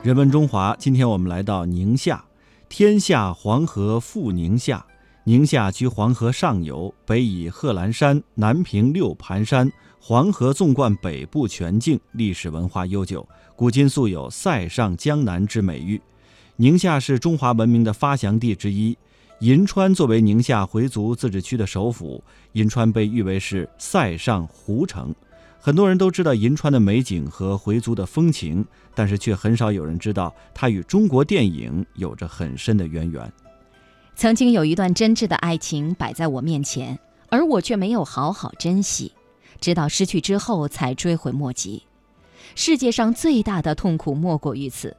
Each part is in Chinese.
人文中华，今天我们来到宁夏，天下黄河赴宁夏。宁夏居黄河上游，北倚贺兰山，南平六盘山，黄河纵贯北部全境，历史文化悠久，古今素有“塞上江南”之美誉。宁夏是中华文明的发祥地之一。银川作为宁夏回族自治区的首府，银川被誉为是“塞上湖城”。很多人都知道银川的美景和回族的风情，但是却很少有人知道它与中国电影有着很深的渊源。曾经有一段真挚的爱情摆在我面前，而我却没有好好珍惜，直到失去之后才追悔莫及。世界上最大的痛苦莫过于此。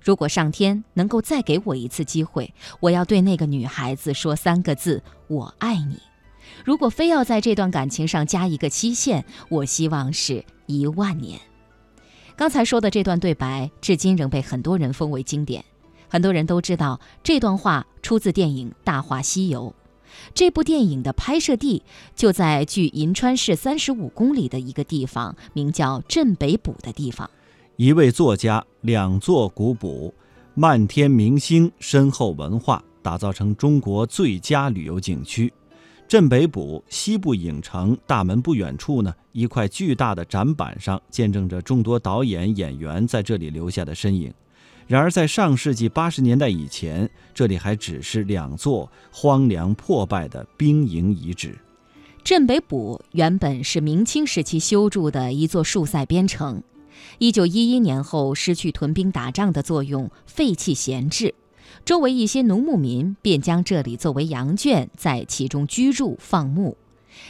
如果上天能够再给我一次机会，我要对那个女孩子说三个字：我爱你。如果非要在这段感情上加一个期限，我希望是一万年。刚才说的这段对白，至今仍被很多人封为经典。很多人都知道这段话出自电影《大话西游》。这部电影的拍摄地就在距银川市三十五公里的一个地方，名叫镇北堡的地方。一位作家，两座古堡，漫天明星，深厚文化，打造成中国最佳旅游景区。镇北堡西部影城大门不远处呢，一块巨大的展板上见证着众多导演、演员在这里留下的身影。然而，在上世纪八十年代以前，这里还只是两座荒凉破败的兵营遗址。镇北堡原本是明清时期修筑的一座戍塞边城，一九一一年后失去屯兵打仗的作用，废弃闲置。周围一些农牧民便将这里作为羊圈，在其中居住放牧。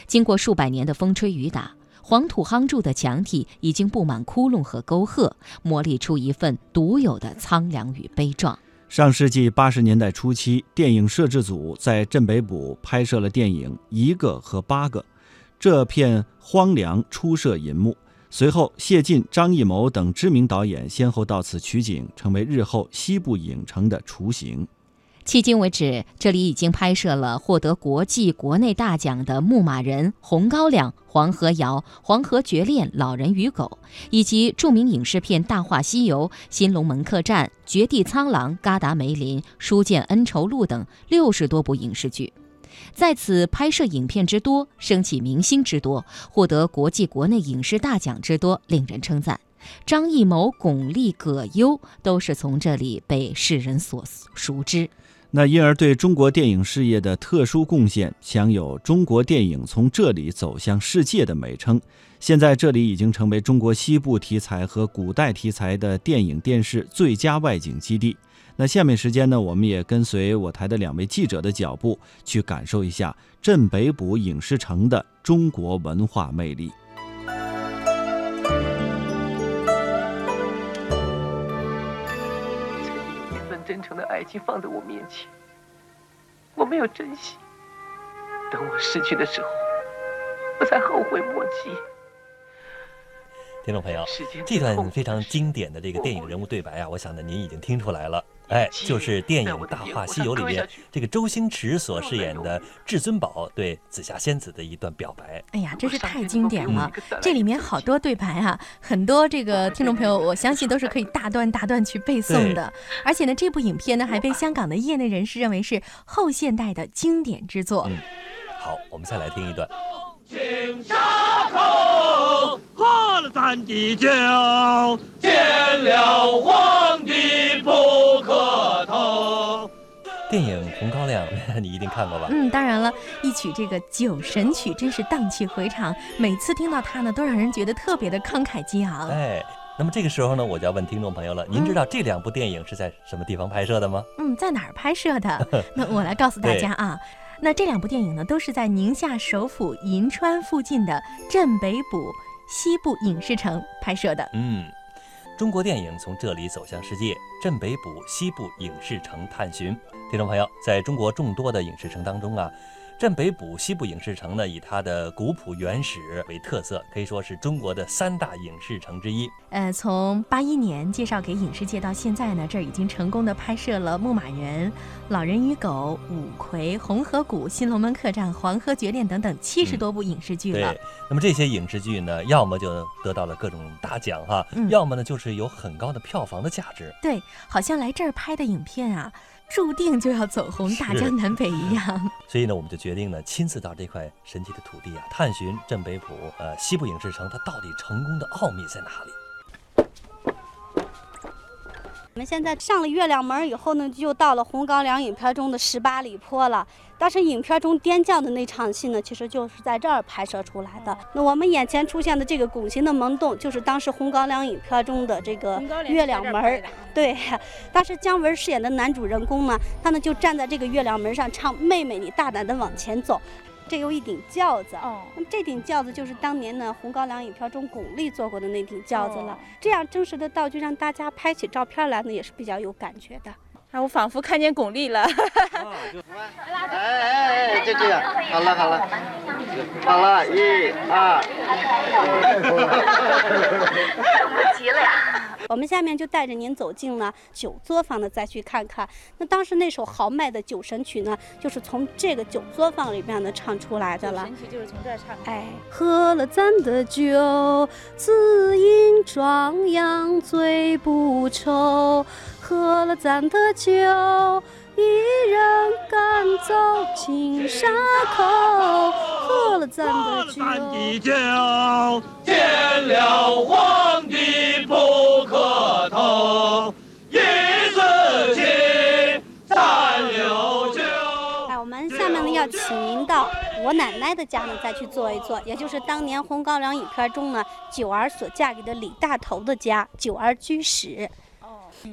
经过数百年的风吹雨打，黄土夯筑的墙体已经布满窟窿和沟壑，磨砺出一份独有的苍凉与悲壮。上世纪八十年代初期，电影摄制组在镇北堡拍摄了电影《一个和八个》，这片荒凉初涉银幕。随后，谢晋、张艺谋等知名导演先后到此取景，成为日后西部影城的雏形。迄今为止，这里已经拍摄了获得国际、国内大奖的《牧马人》《红高粱》《黄河谣》《黄河绝恋》《老人与狗》，以及著名影视片《大话西游》《新龙门客栈》《绝地苍狼》《嘎达梅林》《书剑恩仇录》等六十多部影视剧。在此拍摄影片之多，升起明星之多，获得国际国内影视大奖之多，令人称赞。张艺谋、巩俐、葛优都是从这里被世人所熟知。那因而对中国电影事业的特殊贡献，享有“中国电影从这里走向世界”的美称。现在这里已经成为中国西部题材和古代题材的电影电视最佳外景基地。那下面时间呢，我们也跟随我台的两位记者的脚步，去感受一下镇北堡影视城的中国文化魅力。一份真诚的爱情放在我面前，我没有珍惜，等我失去的时候，我才后悔莫及。听众朋友，这段非常经典的这个电影人物对白啊，我想呢，您已经听出来了。哎，就是电影《大话西游》里面这个周星驰所饰演的至尊宝对紫霞仙子的一段表白。哎呀，真是太经典了！这里面好多对白啊，很多这个听众朋友，我相信都是可以大段大段去背诵的。而且呢，这部影片呢还被香港的业内人士认为是后现代的经典之作。嗯，好，我们再来听一段。喝了咱的酒，见了皇帝不磕头。电影《红高粱》，你一定看过吧？嗯，当然了，一曲这个酒神曲真是荡气回肠，每次听到它呢，都让人觉得特别的慷慨激昂。哎，那么这个时候呢，我就要问听众朋友了，您知道这两部电影是在什么地方拍摄的吗？嗯，在哪儿拍摄的？那我来告诉大家啊。那这两部电影呢，都是在宁夏首府银川附近的镇北堡西部影视城拍摄的。嗯，中国电影从这里走向世界，镇北堡西部影视城探寻。听众朋友，在中国众多的影视城当中啊，镇北堡西部影视城呢，以它的古朴原始为特色，可以说是中国的三大影视城之一。呃，从八一年介绍给影视界到现在呢，这儿已经成功的拍摄了《牧马人》《老人与狗》《五魁》《红河谷》《新龙门客栈》《黄河绝恋》等等七十多部影视剧了。对，那么这些影视剧呢，要么就得到了各种大奖哈，要么呢就是有很高的票房的价值。对，好像来这儿拍的影片啊。注定就要走红大江南北一样，所以呢，我们就决定呢，亲自到这块神奇的土地啊，探寻镇北堡，呃，西部影视城它到底成功的奥秘在哪里。我们现在上了月亮门以后呢，就到了《红高粱》影片中的十八里坡了。当时影片中颠轿的那场戏呢，其实就是在这儿拍摄出来的。那我们眼前出现的这个拱形的门洞，就是当时《红高粱》影片中的这个月亮门。对，当时姜文饰演的男主人公呢，他呢就站在这个月亮门上唱：“妹妹，你大胆的往前走。”这有一顶轿子，那么这顶轿子就是当年呢《红高粱》影片中巩俐坐过的那顶轿子了。这样真实的道具让大家拍起照片来呢，也是比较有感觉的。啊，我仿佛看见巩俐了。哎哎哎，就这样，好了好了，好了，一二。不急了呀。我们下面就带着您走进了酒作坊呢，再去看看。那当时那首豪迈的酒神曲呢，就是从这个酒作坊里面呢唱出来的了。神曲就是从这儿唱。哎，喝了咱的酒，自饮壮阳，醉不愁。喝了咱的酒，一人赶走金沙口。喝了咱的酒，见了皇帝不磕头。一字经，三六九。哎，我们下面呢要请您到我奶奶的家呢，再去坐一坐，也就是当年《红高粱》影片中呢，九儿所嫁给的李大头的家，九儿居室。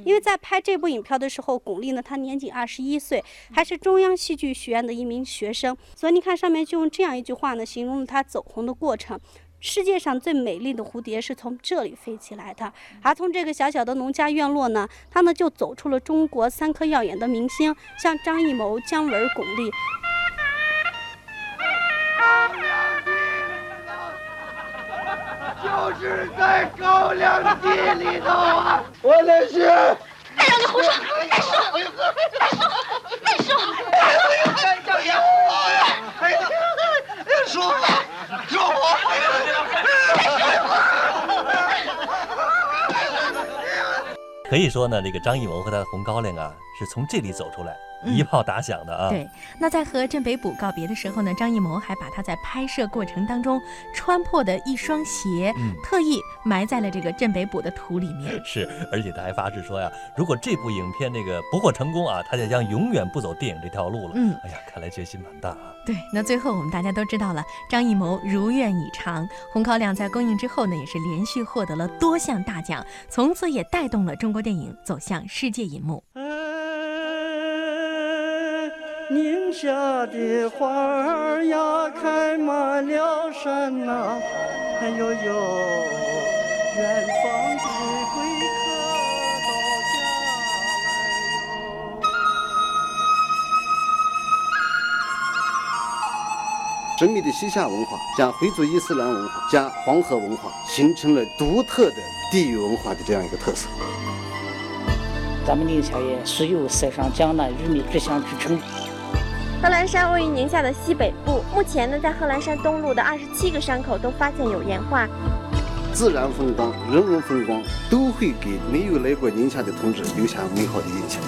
因为在拍这部影片的时候，巩俐呢，她年仅二十一岁，还是中央戏剧学院的一名学生。所以你看，上面就用这样一句话呢，形容了她走红的过程：世界上最美丽的蝴蝶是从这里飞起来的。而从这个小小的农家院落呢，她呢就走出了中国三颗耀眼的明星，像张艺谋、姜文、巩俐。是在高粱地里头啊！我那是。再让你胡说！再说！再说！再说！哎呀，叫爷好呀！哎呀，舒服，舒服！可以说。呢，那个张艺谋和他的红高粱啊，是从这里走出来。一炮打响的啊！对，那在和镇北堡告别的时候呢，张艺谋还把他在拍摄过程当中穿破的一双鞋，特意埋在了这个镇北堡的土里面。是，而且他还发誓说呀，如果这部影片那个不获成功啊，他就将永远不走电影这条路了。嗯，哎呀，看来决心蛮大啊。对，那最后我们大家都知道了，张艺谋如愿以偿，《红高粱》在公映之后呢，也是连续获得了多项大奖，从此也带动了中国电影走向世界银幕。宁夏的花儿呀，开满了山呐，哎呦呦，远方的贵客到家来哟。神秘的西夏文化加回族伊斯兰文化加黄河文化，形成了独特的地域文化的这样一个特色。咱们宁夏也是有“塞上江南玉米之乡”之称。贺兰山位于宁夏的西北部，目前呢，在贺兰山东麓的二十七个山口都发现有岩画。自然风光、人文风光都会给没有来过宁夏的同志留下美好的印象。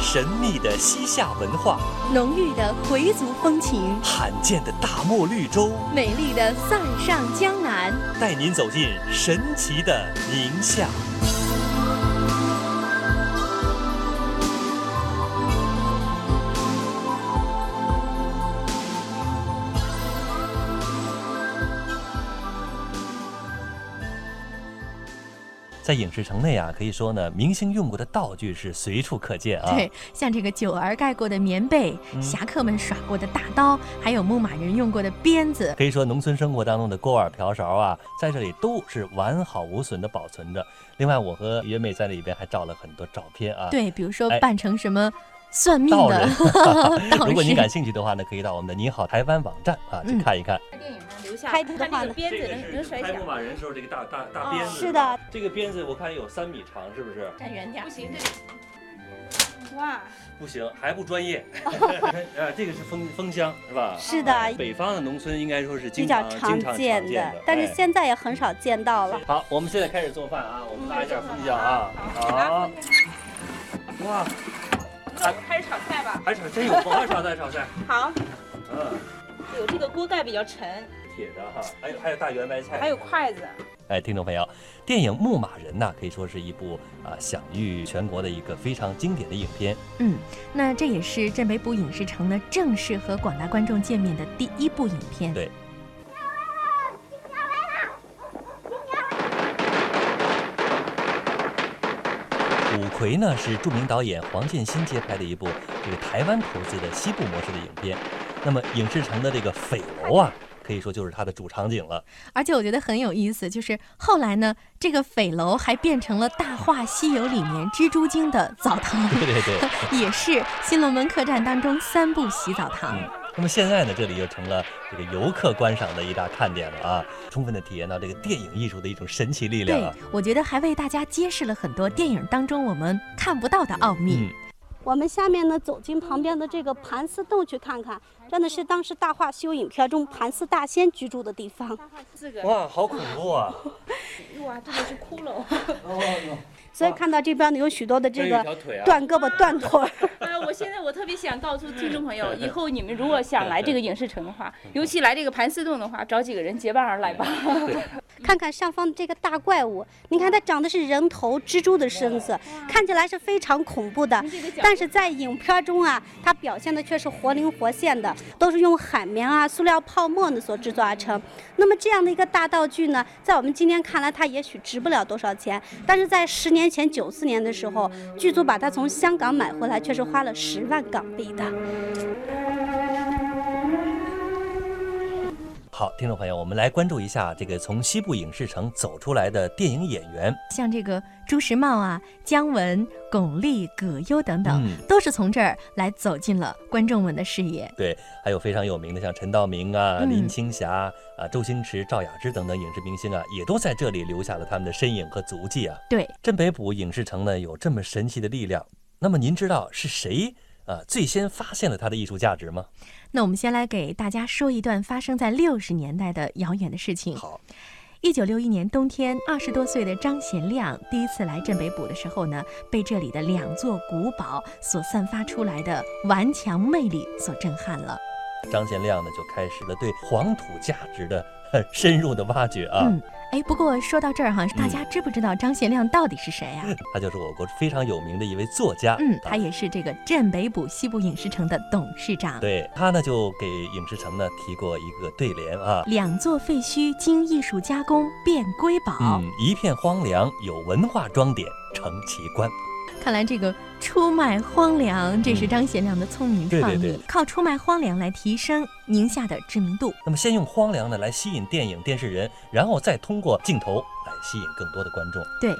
神秘的西夏文化，浓郁的回族风情，罕见的大漠绿洲，美丽的塞上江南，带您走进神奇的宁夏。在影视城内啊，可以说呢，明星用过的道具是随处可见啊。对，像这个九儿盖过的棉被，侠客们耍过的大刀，还有牧马人用过的鞭子。可以说，农村生活当中的锅碗瓢勺啊，在这里都是完好无损的保存着。另外，我和袁妹在里边还照了很多照片啊。对，比如说扮成什么。算命的。如果您感兴趣的话呢，可以到我们的“你好台湾”网站啊去看一看。电影呢留下开头的话呢，鞭子能能甩响。拍木马人时候这个大大大鞭子。是的，这个鞭子我看有三米长，是不是？站远点，不行这。哇，不行，还不专业。呃，这个是风风箱是吧？是的。北方的农村应该说是比较常见的，但是现在也很少见到了。好，我们现在开始做饭啊，我们拉一下风箱啊。好。哇，开始炒菜吧。还炒真有风，炒菜炒菜。好。嗯。有这个锅盖比较沉。铁的哈，还有还有大圆白菜，还有筷子。哎，听众朋友，电影《牧马人》呢，可以说是一部啊享誉全国的一个非常经典的影片。嗯，那这也是镇北堡影视城呢正式和广大观众见面的第一部影片。对。五魁呢是著名导演黄建新接拍的一部这个台湾投资的西部模式的影片。那么影视城的这个匪楼啊。可以说就是它的主场景了，而且我觉得很有意思，就是后来呢，这个匪楼还变成了《大话西游》里面蜘蛛精的澡堂，对对对，也是新龙门客栈当中三部洗澡堂。那么现在呢，这里又成了这个游客观赏的一大看点了啊，充分的体验到这个电影艺术的一种神奇力量。对，我觉得还为大家揭示了很多电影当中我们看不到的奥秘。我们下面呢，走进旁边的这个盘丝洞去看看，真的是当时《大话西游》影片中盘丝大仙居住的地方。哇，好恐怖啊！哇，这个是骷髅。所以看到这边呢，有许多的这个断胳膊断腿。哎，我现在我特别想告诉听众朋友，以后你们如果想来这个影视城的话，尤其来这个盘丝洞的话，找几个人结伴而来吧。看看上方这个大怪物，你看它长的是人头蜘蛛的身子，看起来是非常恐怖的。但是在影片中啊，它表现的却是活灵活现的，都是用海绵啊、塑料泡沫呢所制作而成。那么这样的一个大道具呢，在我们今天看来，它也许值不了多少钱，但是在十年前九四年的时候，剧组把它从香港买回来，却是花了十万港币的。好，听众朋友，我们来关注一下这个从西部影视城走出来的电影演员，像这个朱时茂啊、姜文、巩俐、葛优等等，都是从这儿来走进了观众们的视野。对，还有非常有名的像陈道明啊、林青霞啊、周星驰、赵雅芝等等影视明星啊，也都在这里留下了他们的身影和足迹啊。对，镇北堡影视城呢有这么神奇的力量，那么您知道是谁？呃，最先发现了它的艺术价值吗？那我们先来给大家说一段发生在六十年代的遥远的事情。好，一九六一年冬天，二十多岁的张贤亮第一次来镇北堡的时候呢，被这里的两座古堡所散发出来的顽强魅力所震撼了。张贤亮呢，就开始了对黄土价值的深入的挖掘啊。嗯哎，不过说到这儿哈，大家知不知道张贤亮到底是谁呀？他就是我国非常有名的一位作家。嗯，他也是这个镇北堡西部影视城的董事长。对他呢，就给影视城呢提过一个对联啊：两座废墟经艺术加工变瑰宝，嗯，一片荒凉有文化装点成奇观。看来这个出卖荒凉，这是张贤良的聪明创意，靠出卖荒凉来提升宁夏的知名度。那么，先用荒凉呢来吸引电影电视人，然后再通过镜头来吸引更多的观众。对。